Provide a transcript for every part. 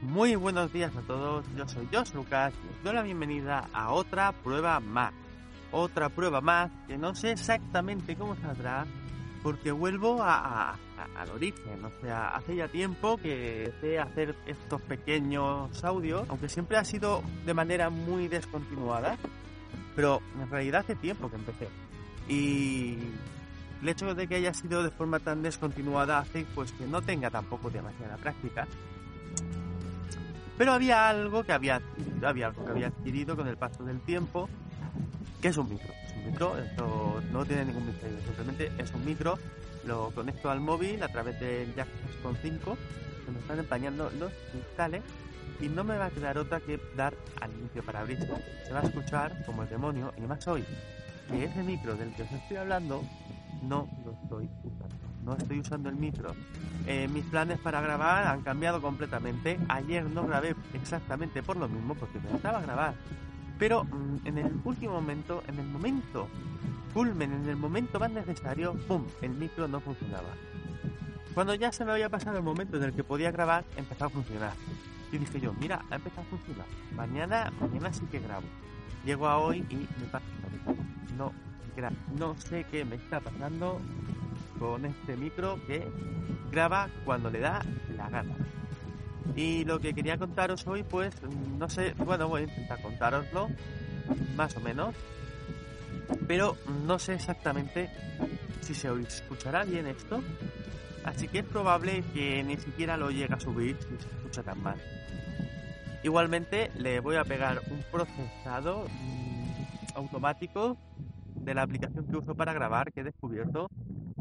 Muy buenos días a todos, yo soy Josh Lucas y os doy la bienvenida a otra prueba más. Otra prueba más que no sé exactamente cómo saldrá porque vuelvo a, al origen. O sea, hace ya tiempo que sé hacer estos pequeños audios, aunque siempre ha sido de manera muy descontinuada, pero en realidad hace tiempo que empecé. Y el hecho de que haya sido de forma tan descontinuada hace pues que no tenga tampoco demasiada práctica. Pero había algo que había, había algo que había adquirido con el paso del tiempo, que es un micro. Es un micro, esto no tiene ningún misterio, simplemente es un micro, lo conecto al móvil a través del jack 3.5, se me están empañando los cristales y no me va a quedar otra que dar al inicio para abrir. Se va a escuchar como el demonio y más hoy que ese micro del que os estoy hablando no lo estoy. No estoy usando el micro. Eh, mis planes para grabar han cambiado completamente. Ayer no grabé exactamente por lo mismo, porque pensaba grabar. Pero mm, en el último momento, en el momento culmen, en el momento más necesario, ¡pum! El micro no funcionaba. Cuando ya se me había pasado el momento en el que podía grabar, empezó a funcionar. Y dije yo, mira, ha empezado a funcionar. Mañana, mañana sí que grabo. Llego a hoy y me pasa. No, no sé qué me está pasando con este micro que graba cuando le da la gana. Y lo que quería contaros hoy, pues, no sé, bueno, voy a intentar contároslo, más o menos, pero no sé exactamente si se escuchará bien esto, así que es probable que ni siquiera lo llegue a subir si se escucha tan mal. Igualmente le voy a pegar un procesado mm, automático de la aplicación que uso para grabar que he descubierto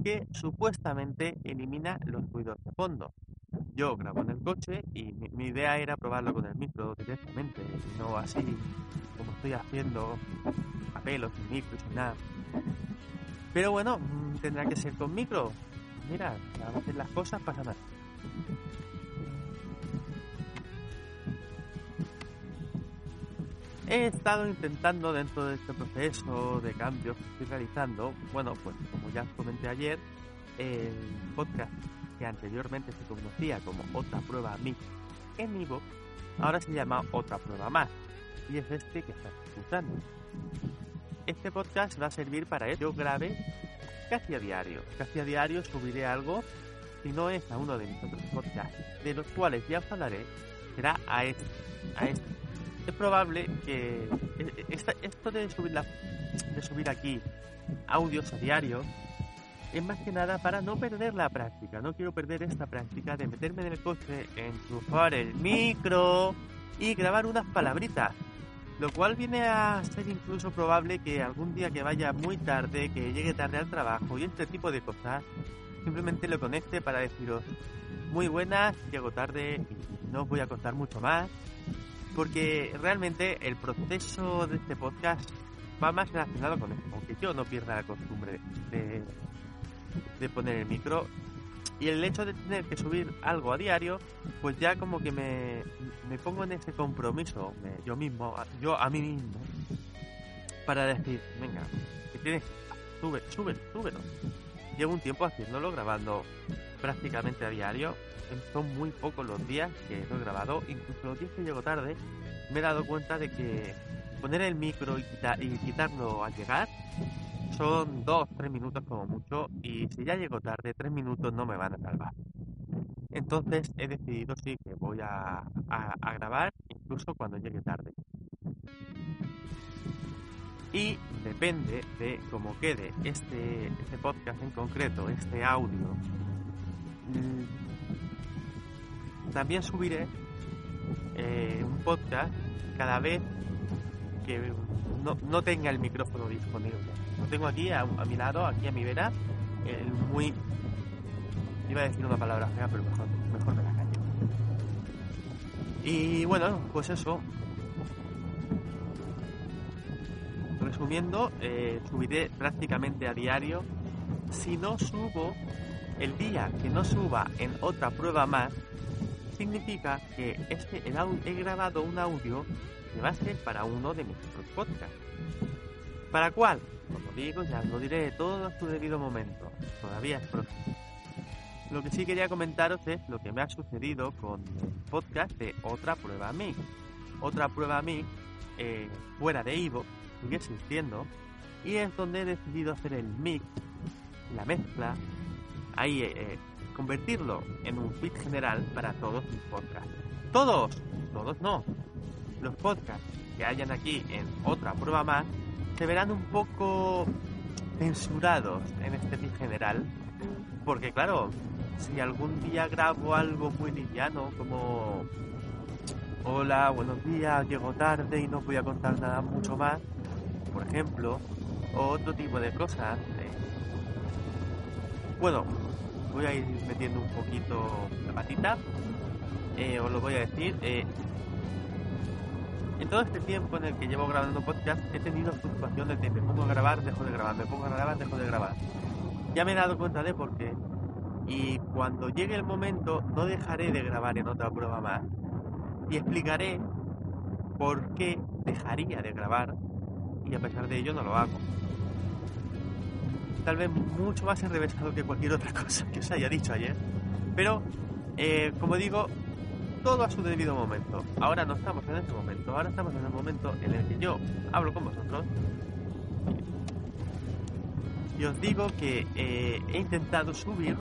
que supuestamente elimina los ruidos de fondo. Yo grabo en el coche y mi, idea era probarlo con el micro directamente, no así como estoy haciendo a sin micro, sin nada. Pero bueno, mm, tendrá que ser con micro. Mira, a veces las cosas pasan así. He estado intentando dentro de este proceso de cambios que estoy realizando, bueno, pues como ya os comenté ayer, el podcast que anteriormente se conocía como Otra Prueba Mix en Ivo, ahora se llama Otra Prueba Más, y es este que estás escuchando. Este podcast va a servir para eso. Yo grabé casi a diario, casi a diario subiré algo, si no es a uno de mis otros podcasts, de los cuales ya os hablaré, será a este, a este es probable que eh, esta- esto de subir, la, subir aquí audios a diario es más que nada para no perder la práctica. No quiero perder esta práctica de meterme en el coche, enchufar el micro y grabar unas palabritas. Lo cual viene a ser incluso probable que algún día que vaya muy tarde, que llegue tarde al trabajo y este tipo de cosas, simplemente lo conecte para deciros muy buenas, llego tarde y no os voy a contar mucho más porque realmente el proceso de este podcast va más relacionado con esto, aunque yo no pierda la costumbre de, poner el micro y el hecho de tener que subir algo a diario, pues ya como que me, pongo en ese compromiso me- yo mismo, yo a mí mismo, para decir, venga, que tienes, sube, sube, súbelo. Llevo un tiempo haciéndolo, grabando prácticamente a diario. Son muy pocos los días que lo he grabado, incluso los días que llego tarde, me he dado cuenta de que poner el micro y, quita- y quitarlo al llegar son dos, tres minutos como mucho, y si ya llego tarde, tres minutos no me van a salvar. Entonces he decidido sí que voy a, a- a grabar incluso cuando llegue tarde. Y depende de cómo quede este, este podcast en concreto, este audio. Mm, También subiré eh, un podcast cada vez que no, no tenga el micrófono disponible. Lo tengo aquí a, mi lado, aquí a mi vera, el muy... Iba a decir una palabra fea, pero mejor, mejor me la callo. Y bueno, pues eso. Resumiendo, eh, subiré prácticamente a diario. Si no subo, el día que no suba en otra prueba más, significa que este, el he grabado un audio que va a ser para uno de mis otros podcasts. ¿Para cuál? Como digo, ya lo diré todo a su debido momento. Todavía es próximo. Lo que sí quería comentaros es lo que me ha sucedido con el podcast de Otra Prueba Mix. Otra Prueba Mix, eh, fuera de Ivo, sigue existiendo, y es donde he decidido hacer el mix, la mezcla, ahí eh, eh, convertirlo en un feed general para todos mis podcasts. Todos, todos no. Los podcasts que hayan aquí en Otra Prueba Más se verán un poco censurados en este feed general, porque claro, si algún día grabo algo muy liviano como hola, buenos días, llego tarde y no voy a contar nada mucho más, por ejemplo, o otro tipo de cosas. Bueno, voy a ir metiendo un poquito la patita, eh, os lo voy a decir. eh, en todo este tiempo en el que llevo grabando podcast he tenido fluctuaciones de me pongo a grabar, dejo de grabar, me pongo a grabar, dejo de grabar. Ya me he dado cuenta de por qué. Y cuando llegue el momento no dejaré de grabar en otra prueba más. Y explicaré por qué dejaría de grabar y a pesar de ello no lo hago. Tal vez mucho más enrevesado que cualquier otra cosa que os haya dicho ayer. Pero, eh, como digo, todo a su debido momento. Ahora no estamos en ese momento, ahora estamos en el momento en el que yo hablo con vosotros y os digo que eh, he intentado subir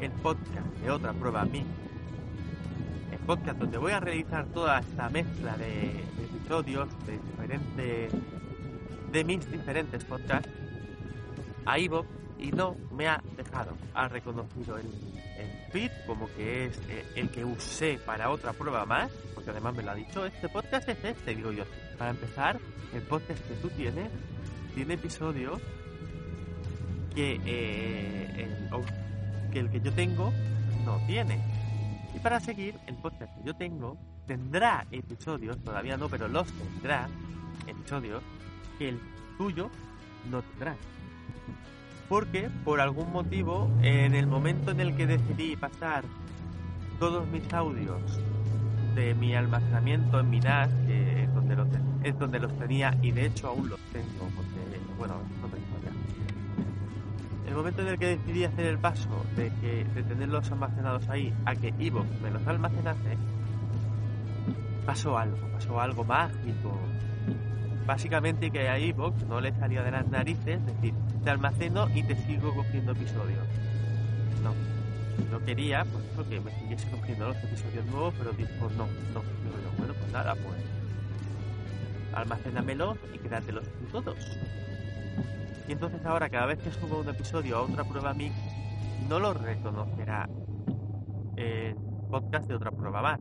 el podcast de otra prueba a mí. El podcast donde voy a realizar toda esta mezcla de, de episodios de diferentes de mis diferentes podcasts a Ivo y no me ha dejado. Ha reconocido el, el feed como que es eh, el que usé para otra prueba más, porque además me lo ha dicho, este podcast es este, digo yo. Para empezar, el podcast que tú tienes tiene episodios que, eh, el, que el que yo tengo no tiene. Y para seguir, el podcast que yo tengo tendrá episodios, todavía no, pero los tendrá, episodios, que el tuyo no tendrá. Porque, por algún motivo, en el momento en el que decidí pasar todos mis audios de mi almacenamiento en mi NAS, que es donde los, es donde los tenía y de hecho aún los tengo, porque, bueno, no tengo ya. El momento en el que decidí hacer el paso de, que, de tenerlos almacenados ahí a que Ivo me los almacenase, pasó algo, pasó algo mágico. Básicamente que a Evox no le salía de las narices decir, te almaceno y te sigo cogiendo episodios. No. Yo quería, pues eso, que me siguiese cogiendo los episodios nuevos, pero dijo, no, no. Yo, bueno, pues nada, pues almacénamelos y quédatelos todos. Y entonces ahora cada vez que subo un episodio a otra prueba mix, no lo reconocerá el podcast de otra prueba más.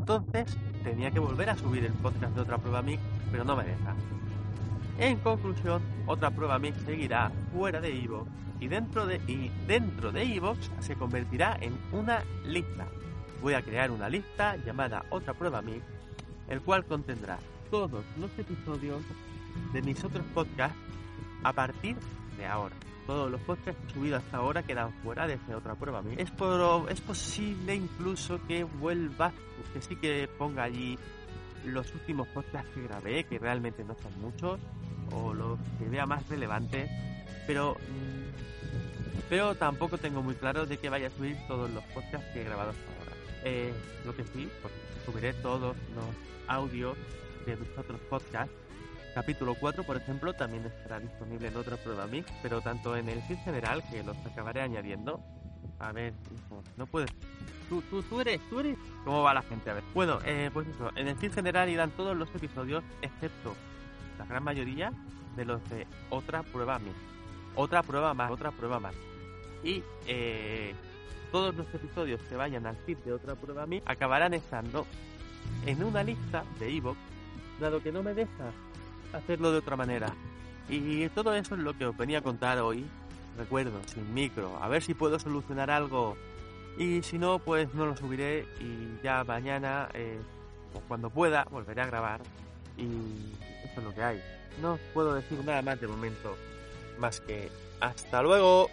Entonces tenía que volver a subir el podcast de otra prueba mix, pero no me deja. En conclusión, otra prueba mix seguirá fuera de Evox y dentro de y de Evox se convertirá en una lista. Voy a crear una lista llamada otra prueba mix, el cual contendrá todos los episodios de mis otros podcasts a partir de ahora. Todos los podcasts que he subido hasta ahora quedan fuera de esa otra prueba. Es, pro- es posible incluso que vuelva, que sí que ponga allí los últimos podcasts que grabé, que realmente no son muchos, o los que vea más relevantes, pero, mm, pero tampoco tengo muy claro de que vaya a subir todos los podcasts que he grabado hasta ahora. Eh, lo que sí, pues, subiré todos los audios de mis otros podcasts. Capítulo 4, por ejemplo, también estará disponible en otra prueba mix, pero tanto en el feed general, que los acabaré añadiendo. A ver, hijo, no puedes. Tú, tú, tú eres, tú eres. ¿Cómo va la gente? A ver. Bueno, eh, pues eso, en el feed general irán todos los episodios, excepto la gran mayoría de los de otra prueba mix. Otra prueba más, otra prueba más. Y eh, todos los episodios que vayan al feed de otra prueba mí acabarán estando en una lista de Evox, dado que no me deja hacerlo de otra manera. Y todo eso es lo que os venía a contar hoy. Recuerdo, sin micro, a ver si puedo solucionar algo. Y si no, pues no lo subiré y ya mañana, eh, o cuando pueda, volveré a grabar. Y eso es lo que hay. No puedo decir nada más de momento, más que hasta luego.